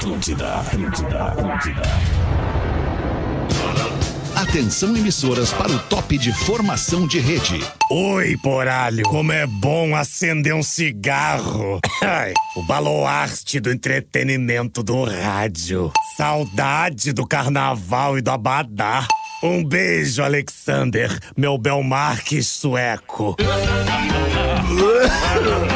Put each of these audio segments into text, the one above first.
Atlântida, Atlântida, Atlântida. Atenção emissoras para o top de formação de rede. Oi, poralho, como é bom acender um cigarro. Ai, o baluarte do entretenimento do rádio. Saudade do carnaval e do abadá. Um beijo, Alexander, meu Belmarques sueco.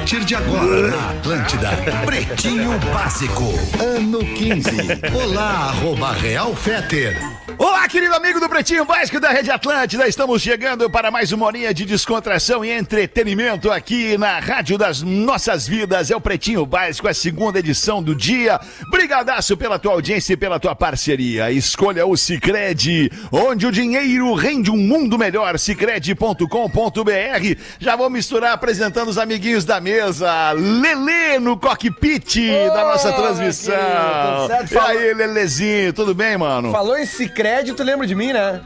Partir de agora, na Atlântida, Pretinho Básico, ano 15. Olá, arroba Real Feter. Olá, querido amigo do Pretinho Básico da Rede Atlântida. Estamos chegando para mais uma horinha de descontração e entretenimento aqui na Rádio das Nossas Vidas. É o Pretinho Básico, a segunda edição do dia. Brigadaço pela tua audiência e pela tua parceria. Escolha o Cicred, onde o dinheiro rende um mundo melhor. Cicred.com.br. Já vou misturar apresentando os amiguinhos da mesa. Lelê no cockpit da nossa transmissão. certo? E aí, Lelezinho, tudo bem, mano? Falou em Cicred, tu lembra de mim, né?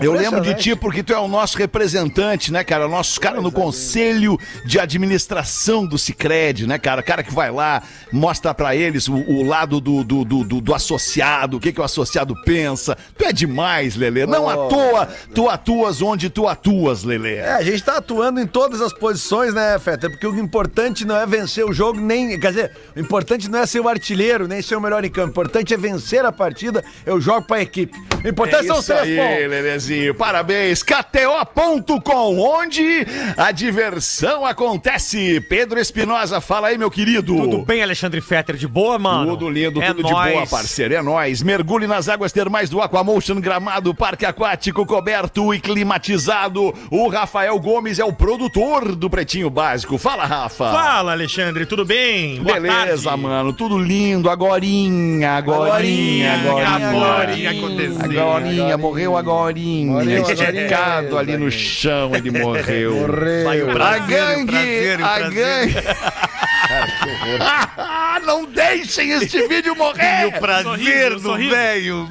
Eu lembro de ti porque tu é o nosso representante, né, cara? O nosso cara no conselho de administração do Cicred, né, cara? Cara que vai lá, mostra pra eles o, o lado do, do, do, do- do associado, o que, que o associado pensa. Tu é demais, Lelê. Não Oh. à toa, tu atuas onde tu atuas, Lelê. É, a gente tá atuando em todas as posições, né, Feta? Porque o importante não é vencer o jogo, nem. Quer dizer, o importante não é ser o artilheiro, nem ser o melhor em campo. O importante é vencer a partida. Eu jogo pra equipe. O importante são os É três aí, pontos. Lelezinho. Parabéns. KTO.com, onde a diversão acontece. Pedro Espinosa, fala aí, meu querido. Tudo bem, Alexandre Fetter? De boa, mano? Tudo lindo, É tudo de nóis. boa, parceiro. É nóis. Mergulhe nas águas termais do Aquamotion Gramado, parque aquático coberto e climatizado. O Rafael Gomes é o produtor do Pretinho Básico. Fala, Rafa. Fala, Alexandre, tudo bem? Boa Beleza, tarde. mano. Tudo lindo. Agorinha, agorinha, agorinha. Agorinha aconteceu. Agorinha, morreu agorinha. Morreu Esticado agorinha. ali no chão, ele morreu. A prazer, o gangue, prazer, o a gangue. Não deixem este vídeo morrer. O prazer do velho.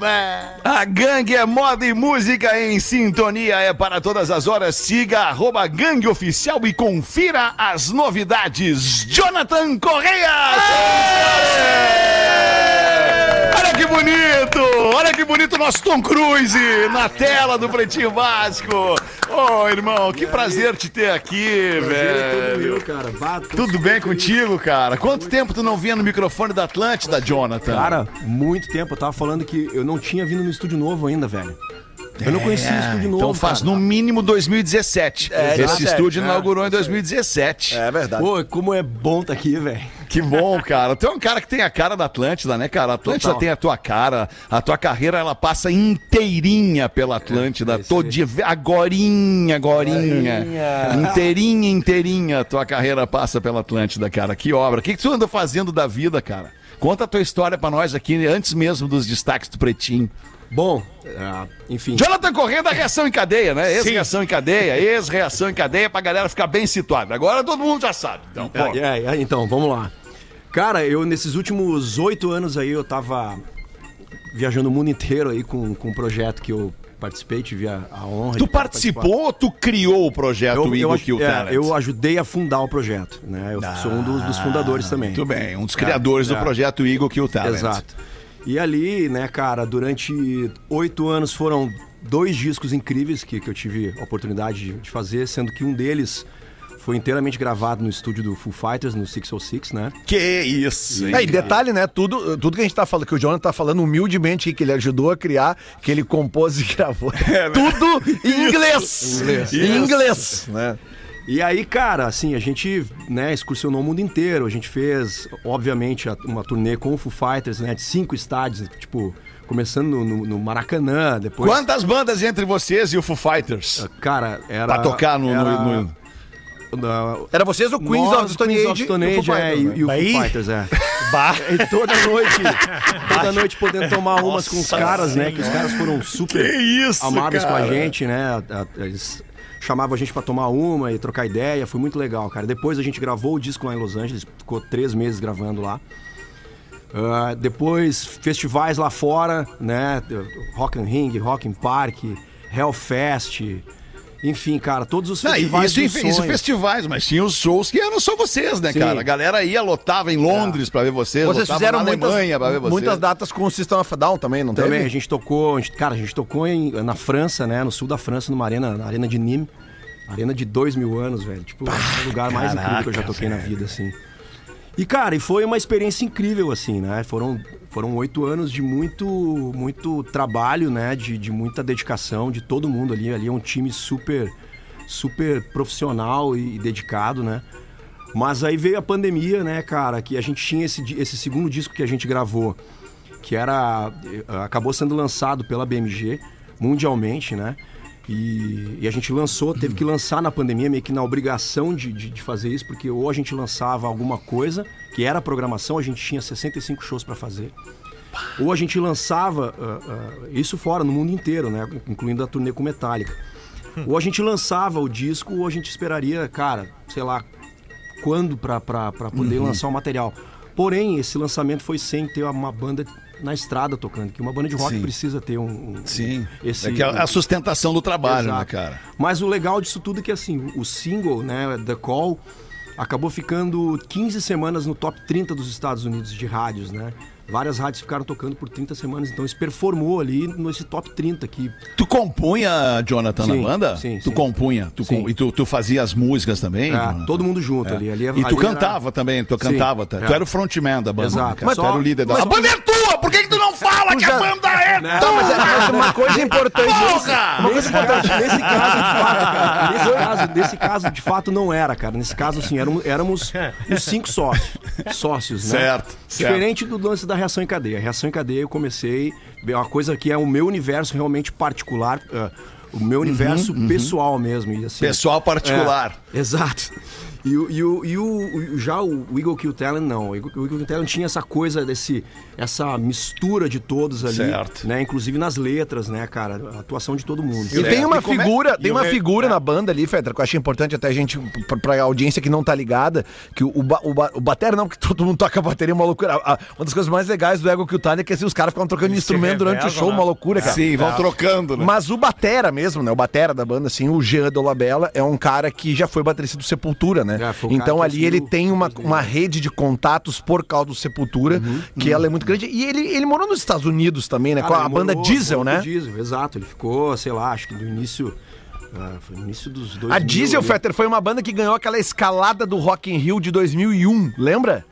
A gangue é moda e música em sintonia, é para todas as horas. Siga arroba gangue oficial e confira as novidades. Jonathan Correia! Olha que bonito! Olha que bonito nosso Tom Cruise na tela do Pretinho Básico. Ô, irmão, que prazer te ter aqui, velho. cara. Bato. Tudo bem contigo, cara? Quanto tempo tu não vinha no microfone da Atlântida, Jonathan? Cara, muito tempo. Eu tava falando que eu não tinha vindo no estúdio novo ainda, velho. Eu não conhecia o estúdio novo. Então faz cara. no mínimo 2017. É, Esse 17, estúdio é. inaugurou em 2017. É verdade. Pô, como é bom tá aqui, velho. Que bom, cara. Tu é um cara que tem a cara da Atlântida, né, cara? A Atlântida Total. tem a tua cara. A tua carreira, ela passa inteirinha pela Atlântida. é Todo aí. dia, agorinha, agorinha. Inteirinha, inteirinha. A tua carreira passa pela Atlântida, cara. Que obra. O que, que tu anda fazendo da vida, cara? Conta a tua história pra nós aqui, antes mesmo dos destaques do Pretinho. Bom, ah, enfim. Jonathan Corrêa da reação em cadeia, né? Ex-reação em cadeia, ex-reação em cadeia, pra galera ficar bem situada. Agora todo mundo já sabe. Então, pô. É, é, então, vamos lá. Cara, eu nesses últimos oito anos aí, eu tava viajando o mundo inteiro aí com, com um projeto que eu participei, tive a, a honra Tu participou ou tu criou o projeto Eu, eu, Igor aj- Kill é, eu ajudei a fundar o projeto, né? Eu sou um dos, dos fundadores também. Muito bem, um dos criadores É, do é. projeto Igor Kill Talent. Exato. E ali, né, cara, durante oito anos foram dois discos incríveis que, que eu tive a oportunidade de, de fazer, sendo que um deles foi inteiramente gravado no estúdio do Foo Fighters, no 606, né? Que isso, hein? É, e detalhe, né? Tudo, tudo que a gente tá falando, que o Jonathan tá falando humildemente, que ele ajudou a criar, que ele compôs e gravou. tudo em inglês. Inglês. Em inglês, né? E aí, cara, assim, a gente, né, excursionou o mundo inteiro. A gente fez, obviamente, a- uma turnê com o Foo Fighters, né, de cinco estádios, tipo, começando no, no- no Maracanã, depois... Quantas bandas entre vocês e o Foo Fighters? Cara, era... Pra tocar no- era- no- da- Era vocês o Queens Nós, of Stone Queens Age, of Stone e o Age, Foo é, Fighters, e, né? e o Aí- Foo Fighters, é. E toda noite, toda noite podendo tomar umas com os caras, né? Que os caras foram super Que isso, amados com a cara. gente, né? Eles chamavam a gente pra tomar uma e trocar ideia, foi muito legal, cara. Depois a gente gravou o disco lá em Los Angeles, ficou três meses gravando lá. Ah, depois, festivais lá fora, né? Rock and Ring, Rock and Park, Hellfest. Enfim, cara, todos os Não, e festivais isso, dos isso sonhos. festivais, mas tinha os shows que eram só vocês, né, Sim. cara? A galera ia, lotava em Londres pra ver vocês, Vocês lotava fizeram na muitas, Alemanha pra ver vocês. muitas datas com o System of a Down também, não Também, a teve? gente tocou, a gente- cara, a gente tocou em- na França, né? No sul da França, numa arena, na arena de Nîmes. Arena de dois mil anos, velho. Tipo, é o lugar mais incrível que eu já toquei na vida, assim. E, cara, e foi uma experiência incrível, assim, né? Foram, foram oito anos de muito, muito trabalho, né? De, de muita dedicação de todo mundo ali. Ali é um time super, super profissional e, e dedicado, né? Mas aí veio a pandemia, né, cara? Que a gente tinha esse, esse segundo disco que a gente gravou, que era. eh, acabou sendo lançado pela BMG mundialmente, né? E, e a gente lançou, teve que lançar na pandemia, meio que na obrigação de, de, de fazer isso, porque ou a gente lançava alguma coisa, que era a programação, a gente tinha 65 shows pra fazer. Ou a gente lançava ah, ah, isso fora, no mundo inteiro, né? Incluindo a turnê com Metallica. Ou a gente lançava o disco, ou a gente esperaria, cara, sei lá, quando pra poder lançar o material. Porém, esse lançamento foi sem ter uma banda na estrada tocando, que uma banda de rock Sim. precisa ter um. um- Sim. Esse, é que é a sustentação do trabalho, Exato. né, cara? Mas o legal disso tudo é que assim, o single, né, The Call, acabou ficando 15 semanas no top 30 dos Estados Unidos de rádios, né? Várias rádios ficaram tocando por 30 semanas, então isso performou ali nesse top 30 aqui. Tu compunha, Jonathan, Sim, na banda? sim, Tu sim. compunha. Tu com- E tu, tu fazia as músicas também? É, todo mundo junto ali. ali E ali tu era- cantava também, tu cantava. tá? é. Tu era o frontman da banda. Exato. né, cara? Mas tu só- era o líder da A banda é tua! Né? Não, mas, é- mas uma coisa importante. Porra! Uma coisa importante. Nesse caso, de fato, cara, nesse caso, nesse caso, de fato, não era, cara. Nesse caso, assim, éramos, éramos os cinco sócios. Sócios, né? Certo, certo. Diferente do lance da reação em cadeia. A reação em cadeia eu comecei. É uma coisa que é o meu universo realmente particular. é, o meu universo pessoal mesmo. E, assim, Pessoal particular. é, exato. E, o, e, o, e o- o- já o Eagle Kill Talent, não. O Eagle, o Eagle Kill Talent tinha essa coisa, desse, essa mistura de todos ali. Certo. Né? Inclusive nas letras, né, cara? A atuação de todo mundo. E tem uma E como é- figura, e tem o uma re- figura na banda ali, Fetra, que eu achei importante até a gente, pra, pra audiência que não tá ligada, que o, o, ba- o batera não, que todo mundo toca bateria, uma loucura. A- a- uma das coisas mais legais do Ego que o Talha é que assim, os caras ficam trocando Eles instrumento durante o show, né? uma loucura, cara. Sim, vão trocando, né? Mas o batera mesmo, né? O batera da banda, assim, o Jean Dolabella é um cara que já foi baterista do Sepultura, né? É, o então ali ele tem uma, uma rede de contatos por causa do Sepultura, que ela é muito grande. E ele, ele morou nos Estados Unidos também, né? Cara, com a banda morou- Diesel, né? Diesel, exato. Ele ficou, sei lá, acho que no início. ah, foi no início dos dois. A Diesel, Fetter, foi uma banda que ganhou aquela escalada do Rock in Rio de 2001, lembra?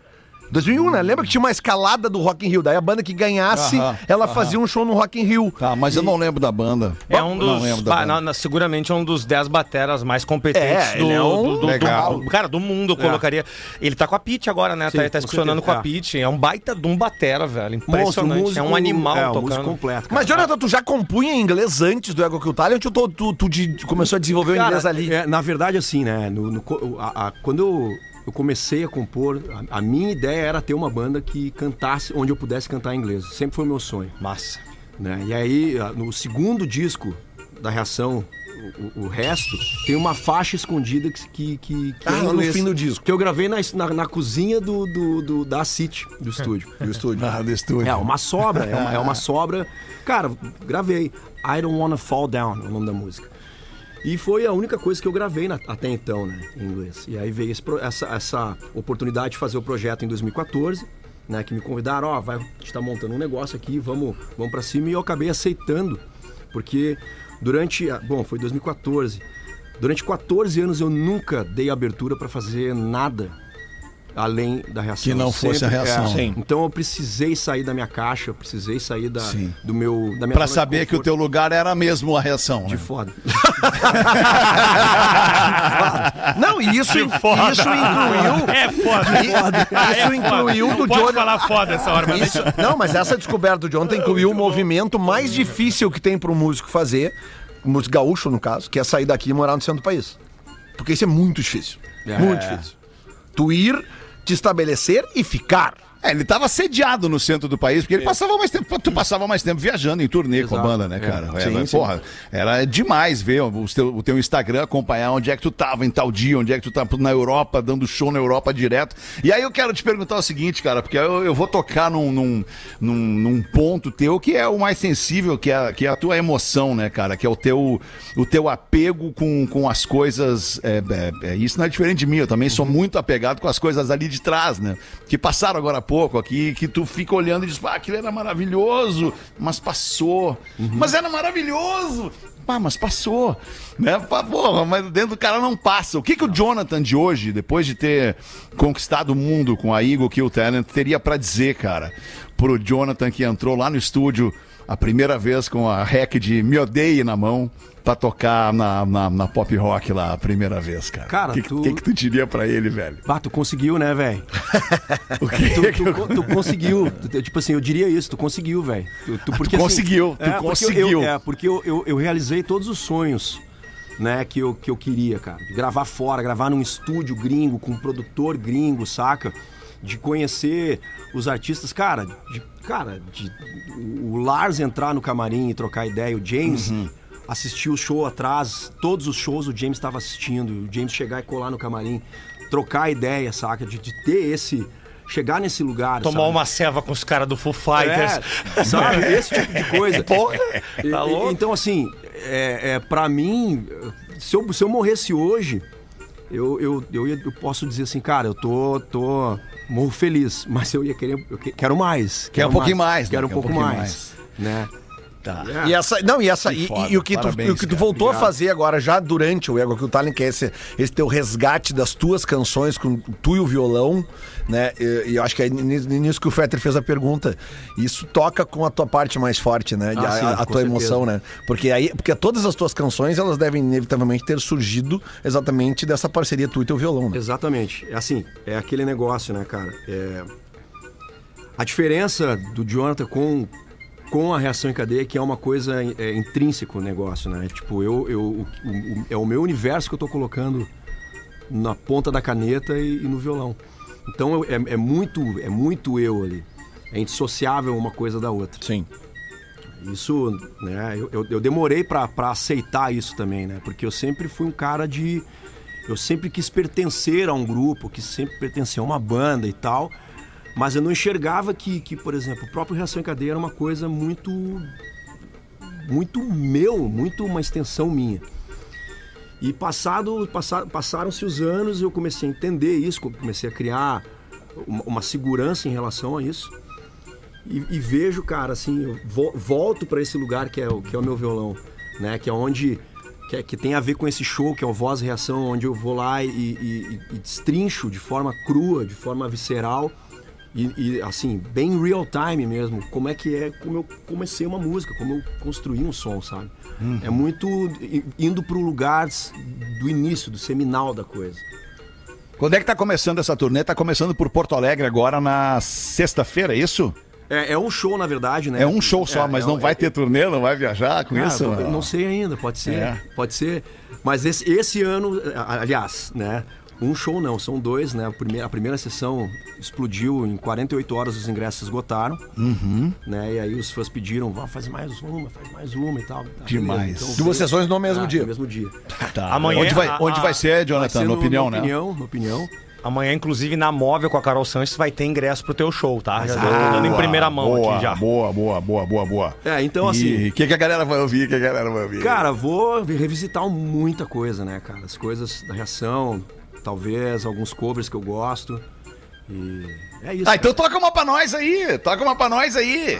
2001, né? Lembra que tinha uma escalada do Rock in Rio? Daí a banda que ganhasse, Aham, ela fazia um show no Rock in Rio. Tá, mas eu não lembro da banda. É um Não dos. lembro da bah, banda. na- na- seguramente é um dos 10 bateras mais competentes É, do, ele é um- do, do- Legal. do- Cara, do mundo, eu colocaria. Ele tá com a Pete agora, né? Sim, tá tá com excursionando com a Pete. É um baita de um batera, velho. Monstro, Impressionante. músico- é um animal é, um tocando. completo. cara. Mas, Jonathan, tu já compunha em inglês antes do Ego Kill Talent ou tu, tu, tu de- começou a desenvolver o Cara, inglês ali? é, na verdade, assim, né? no- no a- a- quando eu, eu comecei a compor, a, a minha ideia era ter uma banda que cantasse onde eu pudesse cantar em inglês. Sempre foi o meu sonho. Massa. né? E aí, no segundo disco da reação, o, o- resto, tem uma faixa escondida que, que, que, que Ah, é no fim do disco. Que eu gravei na, na, na cozinha do, do, do- da City, do estúdio. Do estúdio. Ah, do estúdio. É uma sobra, é uma, é uma sobra. Cara, gravei. I Don't Wanna Fall Down é o nome da música. E foi a única coisa que eu gravei na- até então, né, em inglês. E aí veio esse essa, essa oportunidade de fazer o projeto em 2014, né, que me convidaram, ó, vai, a gente tá montando um negócio aqui, vamos, vamos para cima. E eu acabei aceitando, porque durante, bom, foi 2014. Durante 14 anos eu nunca dei abertura para fazer nada além da reação. Que não fosse a reação. é. Então eu precisei sair da minha caixa, eu precisei sair da, Sim. do meu da minha Pra de saber que o teu lugar era mesmo a reação. de né? foda. Não, e isso, isso incluiu. É foda. Isso incluiu do Jonathan. falar foda essa hora, mas Isso- não, mas essa descoberta do Jonathan incluiu o movimento mais difícil que tem para um músico fazer, um músico gaúcho no caso, que é sair daqui e morar no centro do país. Porque isso é muito difícil. É. Muito difícil. Tu ir, te estabelecer e ficar. É, ele tava sediado no centro do país, porque ele passava mais tempo, tu passava mais tempo viajando em turnê com a Exato. banda, né, É. cara? Sim, Era, sim. Porra, era demais ver o teu, o teu Instagram, acompanhar onde é que tu tava em tal dia, onde é que tu tava na Europa, dando show na Europa direto. E aí eu quero te perguntar o seguinte, cara, porque eu, eu vou tocar num, num, num, num ponto teu que é o mais sensível, que é, que é a tua emoção, né, cara? Que é o teu, o teu apego com, com as coisas. é, é, é, isso não é diferente de mim, eu também sou muito apegado com as coisas ali de trás, né? Que passaram agora há pouco aqui, que tu fica olhando e diz, ah, aquilo era maravilhoso, mas passou. Mas era maravilhoso! Pá, mas passou, né? Porra, mas dentro do cara não passa. O que, que o Jonathan de hoje, depois de ter conquistado o mundo com a Eagle Kill Talent, teria pra dizer, cara, pro Jonathan que entrou lá no estúdio a primeira vez com a rec de Me Odeie na mão pra tocar na, na, na pop rock lá a primeira vez, cara? Cara, o que, tu- que, que tu diria pra ele, velho? Bah, tu conseguiu, né, velho? O que Tu, tu, co- tu conseguiu. Tu- tipo assim, eu diria isso, tu conseguiu, velho. Tu, tu, porque, conseguiu, tu é, porque conseguiu. Eu, é, porque eu, eu, eu realizei todos os sonhos, né, que eu, que eu queria, cara. Gravar fora, gravar num estúdio gringo, com um produtor gringo, saca? De conhecer os artistas, cara, de, cara, de, o Lars entrar no camarim e trocar ideia, o James Uhum. assistir o show atrás, todos os shows o James estava assistindo, o James chegar e colar no camarim, trocar ideia, saca? De, de ter esse. Chegar nesse lugar. Tomar sabe? uma ceva com os caras do Foo Fighters. É, sabe? Esse tipo de coisa. Porra, tá louco? Então, assim, é, é, pra mim, se eu, se eu morresse hoje, eu, eu, eu, eu posso dizer assim, cara, eu tô, tô morro feliz, mas eu ia querer, eu que- quero mais. Quer um pouquinho mais, né? Quero um Quer um pouco pouquinho mais, né? Tá. E essa, não, e essa, e, e o que tu, Parabéns, e o que tu cara. voltou a fazer agora, já durante o Ego que o Talent, que é esse, esse teu resgate das tuas canções com tu e o violão, né? E, e eu acho que é ni- nisso que o Fetter fez a pergunta. Isso toca com a tua parte mais forte, né? Ah, a, sim, a- a tua emoção, né? Porque aí, porque todas as tuas canções, elas devem inevitavelmente ter surgido exatamente dessa parceria tu e teu violão, né? Exatamente. É assim, é aquele negócio, né, cara? É... A diferença do Jonathan com, com a reação em cadeia que é uma coisa é, intrínseca o negócio, né? Tipo, eu, eu, o- o- é o meu universo que eu tô colocando na ponta da caneta e, e no violão. Então eu- é, é muito é muito eu ali. É indissociável uma coisa da outra. Sim. Isso, né? Eu, eu, eu demorei pra aceitar isso também, né? Porque eu sempre fui um cara de. Eu sempre quis pertencer a um grupo, quis sempre pertencer a uma banda e tal. Mas eu não enxergava que, que, por exemplo, o próprio Reação em Cadeia era uma coisa muito. Muito meu, muito uma extensão minha. E passado, passa- passaram-se os anos, eu comecei a entender isso, comecei a criar uma, uma segurança em relação a isso. E, e vejo, cara, assim, eu vo- volto para esse lugar que é, que é o meu violão, né? Que é onde. Que, é- que tem a ver com esse show, que é o Voz e Reação, onde eu vou lá e, e- e destrincho de forma crua, de forma visceral. E, e, assim, bem real time mesmo, como é que é, como eu comecei uma música, como eu construí um som, sabe? É muito indo pro lugar do início, do seminal da coisa. Quando é que tá começando essa turnê? Tá começando por Porto Alegre agora na sexta-feira, é isso? É, é um show, na verdade, né? É um show só, É, mas é não vai ter turnê, não vai viajar com Cara, isso? eu não sei ainda, pode ser, É. pode ser. Mas esse, esse ano, aliás, né? Um show não, são dois, né? A primeira, a primeira sessão explodiu em 48 horas, os ingressos esgotaram. Uhum. Né? E aí os fãs pediram, vá, faz mais uma, faz mais uma e tal. Tá, Demais. beleza. Duas sessões no mesmo ah, dia. No mesmo dia. Tá. Amanhã- onde vai, a- onde vai ser, Vai Jonathan? ser na no- opinião, na né? opinião, na opinião. Amanhã, inclusive, na móvel com a Carol Sanches vai ter ingresso pro teu show, tá? Já Ah, dando em primeira mão boa, aqui já. Boa, boa, boa, boa, boa. É, então, assim- E o que, que a galera vai ouvir? O que a galera vai ouvir? Cara, vou revisitar muita coisa, né, cara? As coisas da reação, talvez alguns covers que eu gosto. E é isso. Ah, então toca uma pra nós aí. Toca uma pra nós aí.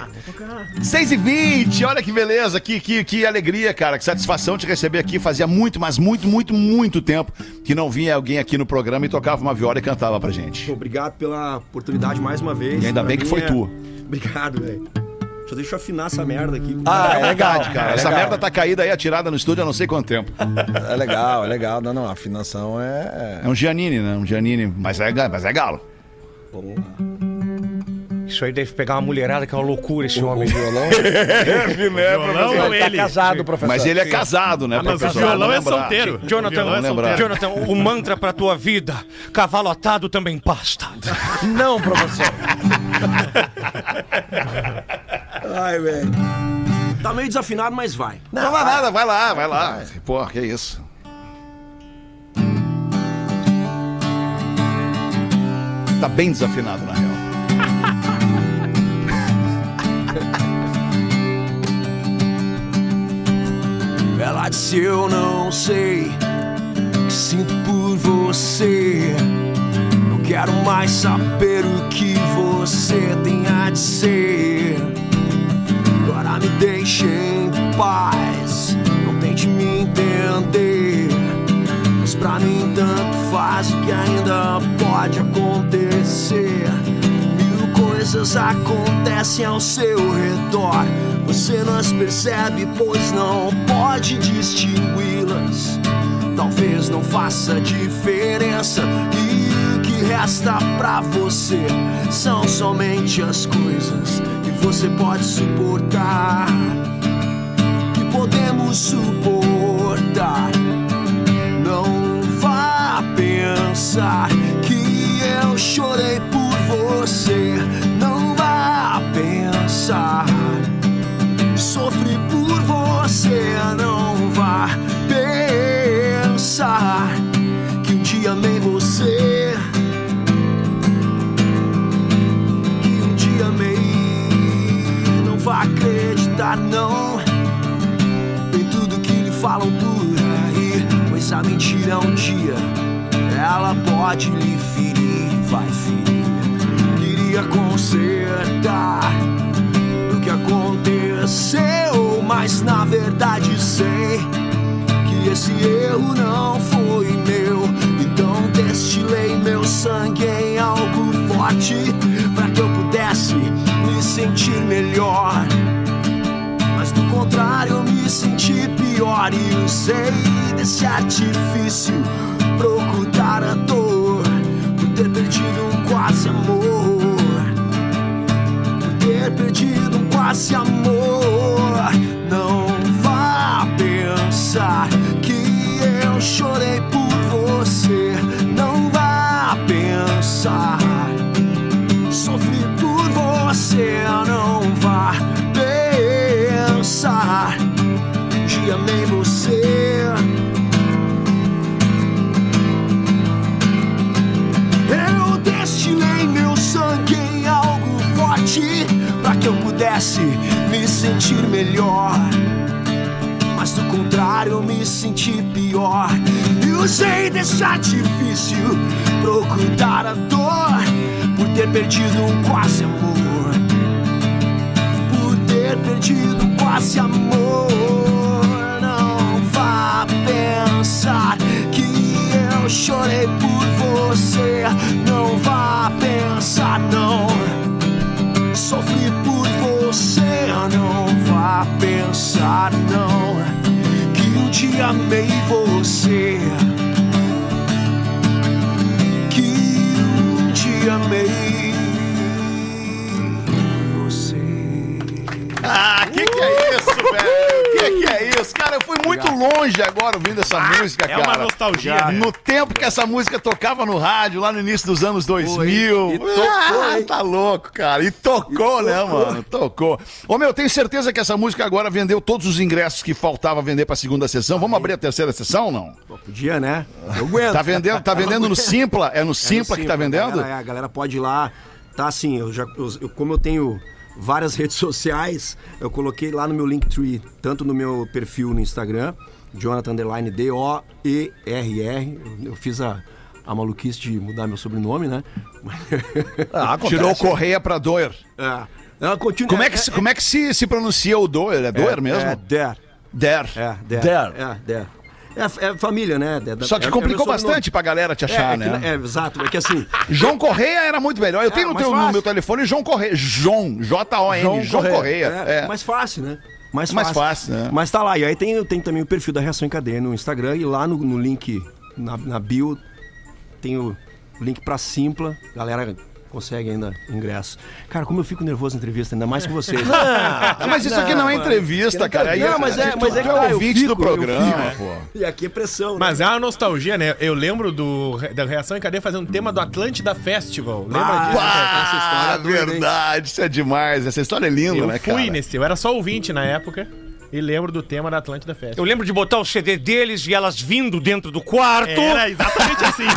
6 e 20 olha que beleza, que, que, que alegria, cara. Que satisfação te receber aqui. Fazia muito, mas muito, muito, muito tempo que não vinha alguém aqui no programa e tocava uma viola e cantava pra gente. Obrigado pela oportunidade mais uma vez. E ainda Pra bem que foi é- tu. Obrigado, velho. Deixa, deixa eu afinar essa merda aqui. Ah, é legal, Cara, essa merda tá caída aí, atirada no estúdio há não sei quanto tempo. É legal, é legal. Não, não, a afinação é. É um Giannini, né? Um Giannini, mas é, mas é galo. Vamos lá. Isso aí deve pegar uma mulherada que é uma loucura esse homem. Violão, Violão ou Ele tá ele? casado, professor. Mas ele é casado, né, Ah, mas o professor? violão é solteiro. O violão Jonathan, é lembrar. solteiro. Jonathan, o mantra pra tua vida. Cavalo atado também pasta. Não, professor. Ai, velho. Tá meio desafinado, mas vai. Não vai nada, vai lá, vai lá. Pô, que isso. Tá bem desafinado, na real. Ela disse eu não sei o que sinto por você. Não quero mais saber o que você tem a dizer. O que ainda pode acontecer. Mil coisas acontecem ao seu redor. Você não as percebe, pois não pode distingui-las. Talvez não faça diferença. E o que resta pra você são somente as coisas que você pode suportar. Que podemos suportar. Pensar que eu chorei por você. Não vá pensar. Sofri por você. Não vá pensar que um dia amei você. Que um dia amei. Não vá acreditar, não em tudo que lhe falam por aí. Pois a mentira um dia ela pode lhe ferir, vai ferir. Queria consertar o que aconteceu, mas na verdade sei que esse erro não foi meu. Então destilei meu sangue em algo forte para que eu pudesse me sentir melhor. Mas do contrário eu me senti pior e usei desse artifício ocultar a dor Por ter perdido um quase amor. Por ter perdido um quase amor sentir melhor. Mas do contrário, me senti pior. E usei desse artifício pra ocultar a dor por ter perdido um quase amor. Por ter perdido um quase amor. Não vá pensar que eu chorei por você. Não vá pensar, não. Não vá pensar, não. Que um dia amei você. Que um dia amei você. Ah, que que é isso, velho? Que que é? Cara, eu fui muito longe agora ouvindo essa música, É cara. uma nostalgia. né? No tempo que essa música tocava no rádio, lá no início dos anos 2000. e tocou, ah, tá louco, cara. E tocou, né, mano? Tocou. Ô, meu, tenho certeza que essa música agora vendeu todos os ingressos que faltava vender pra segunda sessão. Vamos abrir a terceira sessão ou não? Pô, podia, né? Eu aguento. Tá vendendo, tá vendendo no Simpla? É no É no Simpla que tá Simpla, vendendo? A galera, a galera pode ir lá. Tá assim, eu já, eu- como eu tenho várias redes sociais, eu coloquei lá no meu Linktree, tanto no meu perfil no Instagram, Jonathan Underline D-O-E-R-R. Eu, eu fiz a, a maluquice de mudar meu sobrenome, né? Ah, Tirou o Correia pra Doer. É. Ela continua- Como é que, se- como é que se, se pronuncia o Doer? É Doer mesmo? É, Der. Der. É, Der. Der. É, Der. É, é família, né? Der- Só que é- é complicou sobrenome. bastante pra galera te É, achar, é que- né? é, exato. É que assim, João Correia era muito melhor. Eu tenho no, mais teu, no meu telefone João Correia. João, J-O-N, João, João Correia. É, É. mais fácil, né? Mais Mais fácil. fácil, né? Mas tá lá. E aí tem, tem também o perfil da Reação em Cadeia no Instagram. E lá no, no link, na, na bio, tem o link pra Simpla. Galera consegue ainda ingresso. Cara, como eu fico nervoso em entrevista, ainda mais com vocês. Ah, mas isso aqui não é entrevista, cara. Não, mas é- mas é que tá, eu ouvinte fico, do eu programa, fico. pô. E aqui é pressão, né? Mas é uma nostalgia, né? Eu lembro do, da Reação em Cadeia fazendo um tema do Atlântida Festival. Lembra disso? essa história Ah, é verdade, isso é demais. Essa história é linda, Eu né, cara? fui nesse, eu era só ouvinte na época e lembro do tema da Atlântida Festival. Eu lembro de botar o CD deles e elas vindo dentro do quarto. Era exatamente assim.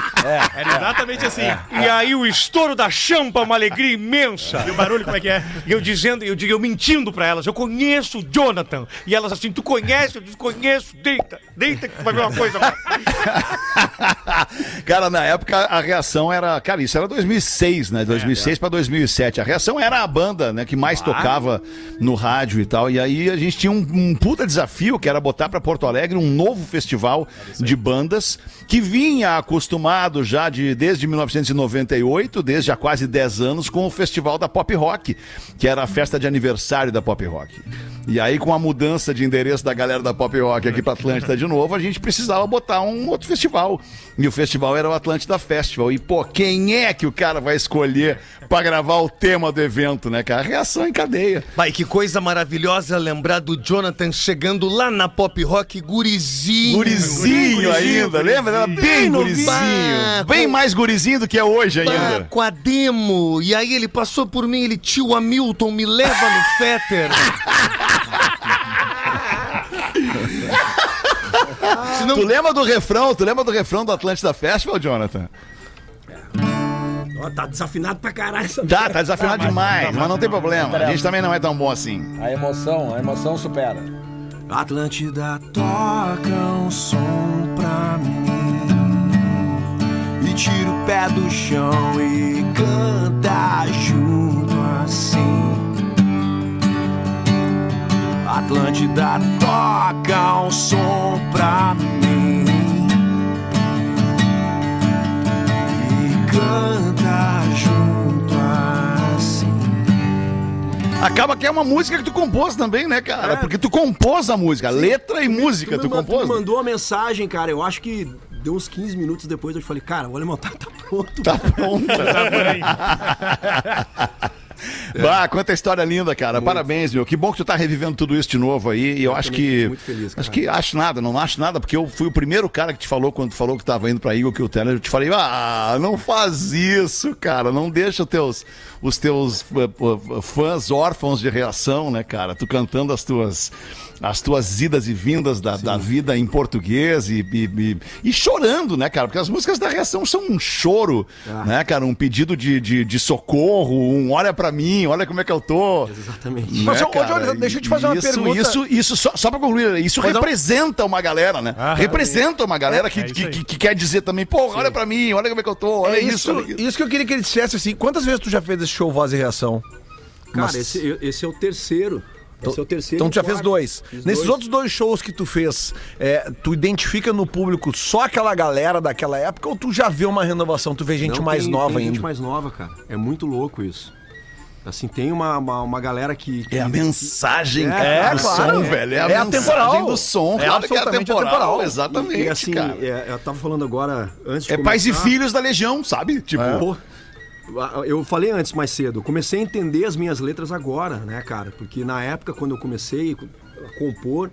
Era exatamente assim. E aí o estouro da champa, uma alegria imensa. E o barulho, como é que é? E eu dizendo, eu, digo, eu mentindo pra elas, eu conheço o Jonathan. E elas assim, tu conhece? Eu disse, conheço, deita, deita que tu vai ver uma coisa. cara, na época a reação era. Cara, isso era 2006, né? 2006 pra 2007. A reação era a banda, né? Que mais tocava no rádio e tal. E aí a gente tinha um, um puta desafio que era botar pra Porto Alegre um novo festival de bandas que vinha acostumado já de, desde 1998, desde há quase 10 anos, com o festival da Pop Rock, que era a festa de aniversário da Pop Rock. E aí, com a mudança de endereço da galera da Pop Rock aqui pra Atlântida de novo, a gente precisava botar um outro festival. E o festival era o Atlântida Festival. E, pô, quem é que o cara vai escolher pra gravar o tema do evento, né, cara? Reação em cadeia. Pai, que coisa maravilhosa lembrar do Jonathan chegando lá na pop rock gurizinho. Gurizinho ainda, lembra? Era bem gurizinho. Bah, Bem com- mais gurizinho do que é hoje Bah, ainda. com a demo. E aí ele passou por mim, ele, tio Hamilton, me leva no Fetter. Tu lembra do refrão? Tu lembra do refrão do Atlântida Festival, Jonathan? Ó, tá desafinado pra caralho essa Tá, tá desafinado demais, mas não tem problema. A gente também não é tão bom assim. A emoção, a emoção supera. Atlântida toca um som pra mim E tira o pé do chão e canta junto assim Atlântida toca um som pra mim E canta junto assim Acaba que é uma música que tu compôs também, né, cara? É. Porque tu compôs a música, letra e música, tu, me, man- compôs. Tu me mandou a mensagem, cara. Eu acho que deu uns 15 minutos depois eu te falei, cara, olha, meu, tá, tá pronto. Tá pronta. Bah, quanta história linda, cara. Parabéns, meu. Que bom que tu tá revivendo tudo isso de novo aí. E eu, acho também que. muito feliz, cara. acho que acho nada, não acho nada, porque eu fui o primeiro cara que te falou quando tu falou que tava indo pra Eagle que o Teller. Eu te falei, ah, não faz isso, cara. Não deixa os teus, os teus eh, eh, fãs órfãos de reação, né, cara? Tu cantando as tuas. As tuas idas e vindas da, da vida em português e, e, e- e chorando, né, cara? Porque as músicas da reação são um choro, Ah. né, cara? Um pedido de, de, de socorro, um olha pra mim, olha como é que eu tô. Exatamente. Mas, Né, ô, ô, cara? Deixa eu te fazer uma isso, pergunta. Isso, isso só, só pra concluir, isso Mas não- representa uma galera, né? representa uma galera que, é que, que- que quer dizer também, pô, olha pra mim, olha como é que eu tô, olha É isso. isso, olha isso. isso que eu queria que ele dissesse assim. Quantas vezes tu já fez esse show Voz e Reação? Cara, Mas- esse, esse é o terceiro. Esse é o terceiro. Então e tu já fez dois. Fiz Nesses dois. outros dois shows que tu fez, é, tu identifica no público só aquela galera daquela época ou tu já vê uma renovação? Tu vê gente Não, mais tem- nova tem ainda? gente mais nova, cara. É muito louco isso. Assim, tem uma, uma, uma galera que. que- É a mensagem É, cara, é, do claro, som, é. velho. É a É mensagem atemporal. do som. É claro que é atemporal. atemporal. Exatamente, E assim, cara. é, eu tava falando agora, antes de É pais e começar- filhos da Legião, sabe? Tipo, Pô, eu falei antes mais cedo, comecei a entender as minhas letras agora, né, cara? Porque na época, quando eu comecei a compor,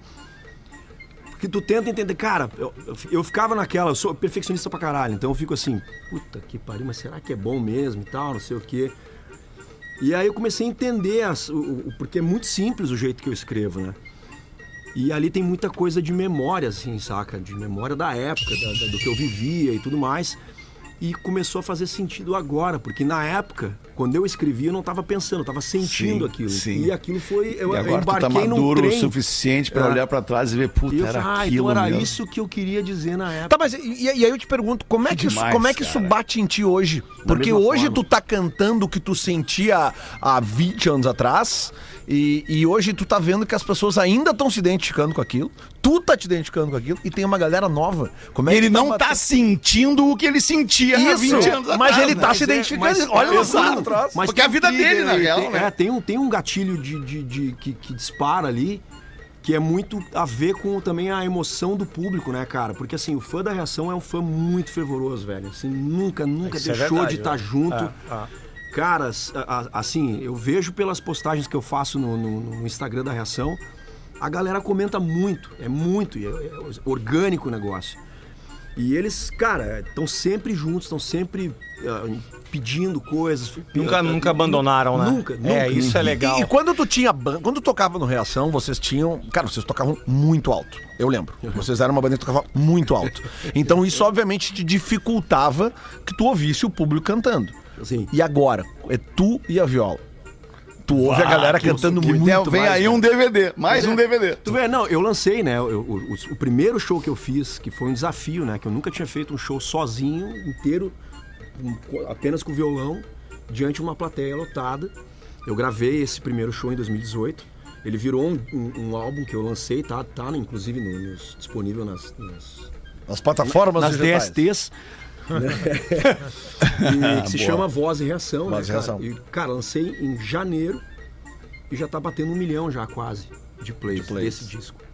porque tu tenta entender, cara, eu, eu, ficava naquela, eu sou perfeccionista pra caralho, então eu fico assim, puta que pariu, mas será que é bom mesmo e tal, não sei o quê. E aí eu comecei a entender, as, o, o- porque é muito simples o jeito que eu escrevo, né? E ali tem muita coisa de memória, assim, saca? De memória da época, da- da- do que eu vivia e tudo mais. E começou a fazer sentido agora, porque na época, quando eu escrevia, eu não estava pensando, eu estava sentindo Sim, aquilo. sim. E aquilo foi. Eu, e eu agora tu tá embarquei num maduro o trem. suficiente pra É. olhar pra trás e ver, puta, E eu era ah, aquilo então era mesmo. isso que eu queria dizer na época. Tá, mas e, e aí eu te pergunto, como é que, Que isso, demais, como é que isso bate em ti hoje? Porque hoje forma. tu tá cantando o que tu sentia há 20 anos atrás e, e hoje tu tá vendo que as pessoas ainda estão se identificando com aquilo, tu tá te identificando com aquilo e tem uma galera nova. Como é que Ele tá não tá batendo- sentindo o que ele sentia há Isso, 20 anos mas atrás, ele né? tá se Mas é- identificando. mas- Olha coisa atrás. Mas Porque é a vida trigger dele, na real, tem, né? É, tem um, tem um gatilho de, de- de- que, que dispara ali, que é muito a ver com também a emoção do público, né, cara? Porque assim, o fã da reação é um fã muito fervoroso, velho. Assim, nunca, nunca Isso é deixou verdade, de estar né? junto. É, é. Cara, assim, eu vejo pelas postagens que eu faço no, no- no Instagram da Reação, a galera comenta muito, é muito, é, é orgânico o negócio. E eles, cara, estão sempre juntos, estão sempre ah, pedindo coisas. Nunca, Ah, nunca abandonaram, né? Nunca, nunca. É, isso é legal. E, e quando tu tinha quando tu tocava no Reação, vocês tinham. Cara, vocês tocavam muito alto. Eu lembro. Vocês eram uma banda que tocava muito alto. Então isso, obviamente, te dificultava que tu ouvisse o público cantando. Assim, E agora? É tu e a viola. Tu ouve a galera cantando muito. Tem- vem mais, aí né? um DVD, mais um DVD. Tu vê, não, eu lancei, né? eu- o, o- o primeiro show que eu fiz, que foi um desafio, né? Que eu nunca tinha feito um show sozinho, inteiro, apenas com violão, diante de uma plateia lotada. Eu gravei esse primeiro show em 2018. Ele virou um, um- um álbum que eu lancei, tá, tá inclusive no- nos- disponível nas, nas, As plataformas nas digitais. DSTs. Né? e que se chama Voz e Reação, Voz e né, cara? Reação. E, cara, lancei em janeiro e já tá batendo um milhão já quase de plays, plays. desse disco.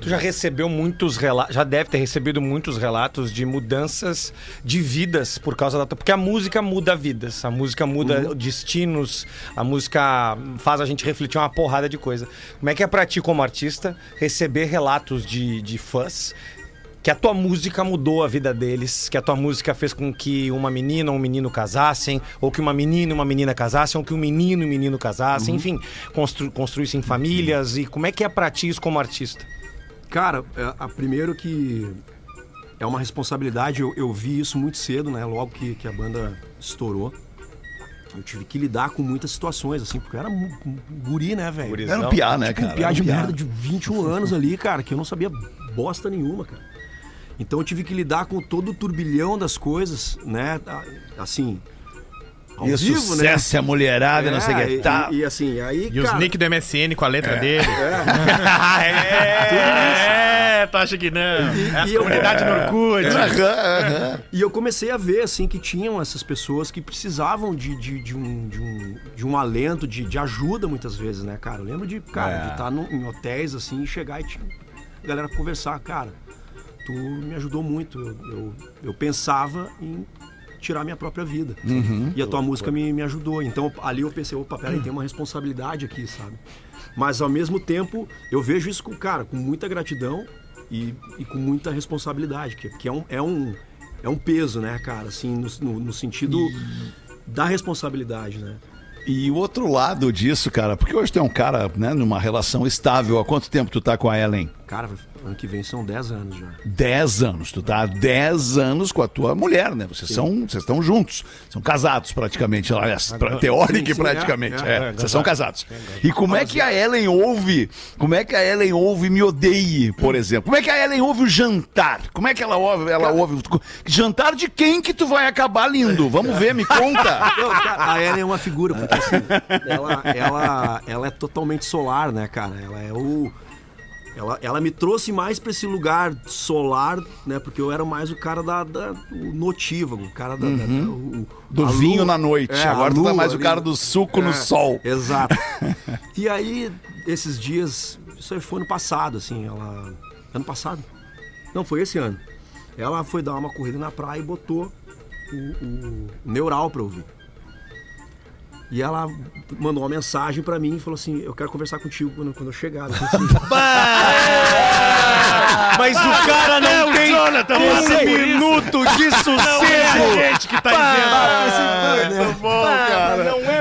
Tu já recebeu muitos relatos, já deve ter recebido muitos relatos de mudanças de vidas por causa da. Porque a música muda vidas, a música muda destinos, a música faz a gente refletir uma porrada de coisa. Como é que é pra ti, como artista, receber relatos de, de fãs que a tua música mudou a vida deles, que a tua música fez com que uma menina ou um menino casassem, ou que uma menina e uma menina casassem, ou que um menino e um menino casassem, enfim, constru, construíssem famílias. E como é que é pra ti isso como artista? Cara, é, a primeiro que é uma responsabilidade, eu, eu vi isso muito cedo, né? Logo que, que a banda estourou. Eu tive que lidar com muitas situações, assim, porque eu era um um guri, né, velho? Era um piá, né, Tipo, um cara? piá Era um de piá. merda de 21 anos ali, cara, que eu não sabia bosta nenhuma, cara. Então eu tive que lidar com todo o turbilhão das coisas, né? Assim, ao E o vivo, sucesso, a mulherada, né? não sei o É, que. e- Tá. E, e assim, aí, E os cara, nick do MSN com a letra dele. É. é, tu acha que não? É as e eu- comunidades no Orkut. E eu comecei a ver, assim, que tinham essas pessoas que precisavam de, de, de um, de, um, de um alento, de, de ajuda muitas vezes, né, cara? Eu lembro de, cara, É. de estar num- em hotéis, assim, e chegar e tinha a galera conversar. Cara, tu me ajudou muito. Eu, eu, eu pensava em tirar minha própria vida. E a tua música me, me ajudou. Então ali eu pensei, opa, peraí, tem uma responsabilidade aqui, sabe? Mas ao mesmo tempo, eu vejo isso com, cara, com muita gratidão e, e com muita responsabilidade, que, que é, um, é, um, é um peso, né, cara, assim, no, no, no sentido da responsabilidade, né? E o outro lado disso, cara, porque hoje tem um cara, né, numa relação estável. Há quanto tempo tu tá com a Ellen? Cara, ano que vem são 10 anos já. 10 anos. Tu tá há 10 anos com a tua mulher, né? Vocês são, vocês estão juntos. São casados praticamente. Aliás, pra, e sim, praticamente. é, É, vocês são casados. E como é que a Ellen ouve? Como é que a Ellen ouve Me Odeie, por exemplo? Como é que a Ellen ouve o jantar? Como é que ela ouve? Ela ouve. Jantar de quem que tu vai acabar lindo? Vamos ver, me conta. Não, cara, a Ellen é uma figura, porque assim, ela, ela, ela é totalmente solar, né, cara? Ela é o. Ela, ela me trouxe mais pra esse lugar solar, né? Porque eu era mais o cara da, da o notívago, o cara da, da- da- o- Do vinho lua- na noite. É, Agora tu tá mais o ali. cara do suco no É, sol. Exato. e aí, esses dias, isso aí foi ano passado, assim, ela. Ano passado? Não, foi esse ano. Ela foi dar uma corrida na praia e botou o, o Neural pra ouvir. E ela mandou uma mensagem pra mim e falou assim: Eu quero conversar contigo quando, quando eu chegar. Eu falei assim, Mas o cara não tem um minuto de sossego. gente que tá né? Bom, cara. Não é.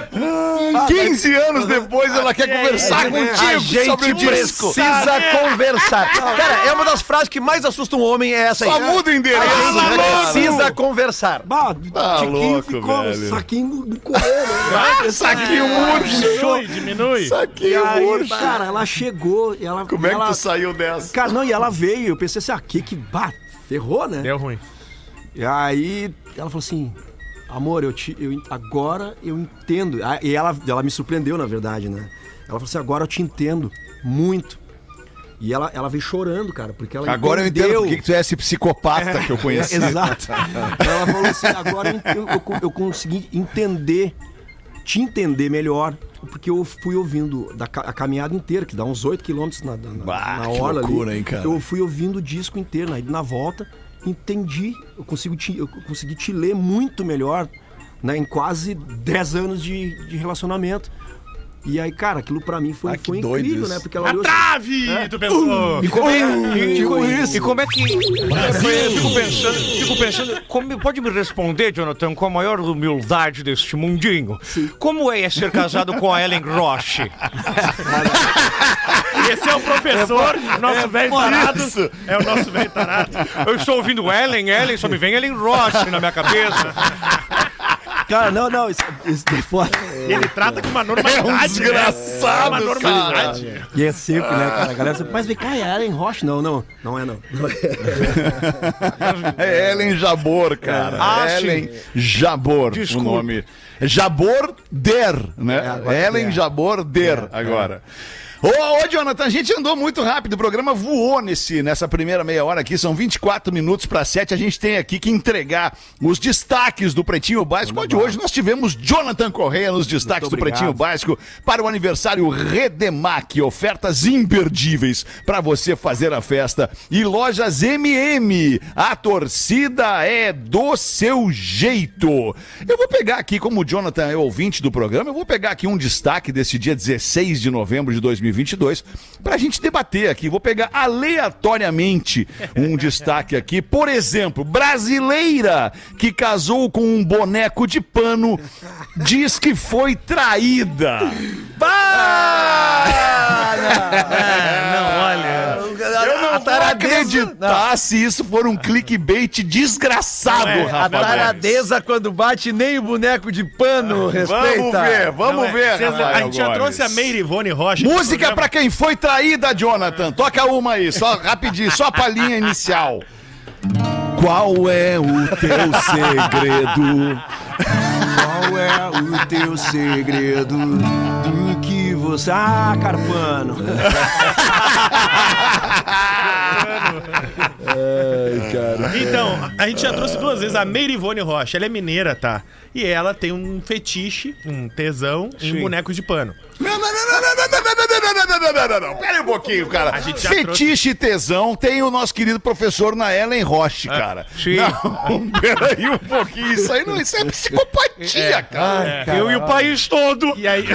15 anos depois ela quer conversar é, contigo A gente sobre o disco. precisa conversar. Cara, é uma das frases que mais assusta um homem, é essa aí. Só muda o A endereço, gente precisa conversar. Bah, Tá Tiquinho louco, ficou, velho. saquinho no correr, né? Saquinho murcho. Diminui, diminui. Saquinho aí, murcho. cara, ela chegou e ela. Como é que tu saiu dessa? Cara, não, e ela veio. Eu pensei assim, ah, que que. Bah, ferrou, né? Deu ruim. E aí ela falou assim: Amor, eu te, eu, agora eu entendo. Ah, E ela, ela me surpreendeu, na verdade, né? Ela falou assim: Agora eu te entendo muito. E ela, ela veio chorando, cara, porque ela Agora eu entendo entendeu. por que que tu é esse psicopata que eu conheci. É, exato. ela falou assim: Agora eu, eu, eu, consegui entender, te entender melhor. Porque eu fui ouvindo da, a caminhada inteira, que dá uns 8 quilômetros na, na, Bah, na hora loucura, ali. hein, cara? Eu fui ouvindo o disco inteiro, aí na volta, entendi, eu consigo te, eu consegui te ler muito melhor né, em quase 10 anos de, de relacionamento. E aí, cara, aquilo pra mim foi, Ah, que foi doido incrível, isso. né? Porque ela A olhou trave! Tu pensou. E como é, e, Tipo e- isso. e como é que. Eu fico pensando, fico pensando como- pode me responder, Jonathan, com a maior humildade deste mundinho? Como é ser casado com a Ellen Roche? Esse é o professor, nosso velho tarado. É o nosso velho tarado. Eu estou ouvindo Ellen, Ellen, só me vem Ellen Roche na minha cabeça. Cara, não, não, isso, isso é foda. Ele trata com uma normalidade. É um né? desgraçado, Uma normalidade. E é sempre, né, cara? A galera sempre, mas vem cá, é Ellen Roche? Não, não, não é não. É Ellen Jabor, cara. Ah, Ellen Jabor, Desculpa. o nome. Jabor Der, né? agora Ellen é. Jabor Der, agora. Ô, ô, Jonathan, a gente andou muito rápido, o programa voou nesse, nessa primeira meia hora aqui, são 24 minutos para 7, a gente tem aqui que entregar os destaques do Pretinho Básico, onde hoje nós tivemos Jonathan Correia nos destaques do. Pretinho Básico para o aniversário Redemac, ofertas imperdíveis para você fazer a festa. E lojas MM, a torcida é do seu jeito. Eu vou pegar aqui, como o Jonathan é ouvinte do programa, eu vou pegar aqui um destaque desse dia 16 de novembro de 2022 para a gente debater aqui. Vou pegar aleatoriamente um destaque aqui. Por exemplo, brasileira que casou com um boneco de pano diz que foi traída. não, olha. Eu não vou acreditar se isso for um clickbait desgraçado, Não é, A Rafa Gomes. taradeza quando bate nem o boneco de pano respeita. Vamos ver, vamos Não, é, ver, vocês- Rafael A gente já trouxe a Meire Ivone Rocha. Música pra quem foi traída, Jonathan. Toca uma aí, só rapidinho, só a palhinha inicial. Qual é o teu segredo? Qual é o teu segredo do que você... Ah, Carpano. Então, a gente já trouxe duas vezes a Meire Ivone Rocha. Ela é mineira, tá? E ela tem um fetiche, um tesão em bonecos de pano. Não, não, não, não, não, não, não, não, não, não, não, não, não, não, não. Pera um pouquinho, cara. A gente já Fetiche e tesão tem o nosso querido professor na Ellen Roche, cara. sim. Não, pera aí um pouquinho. Isso aí não, isso é psicopatia, cara. Eu e o país todo. E aí.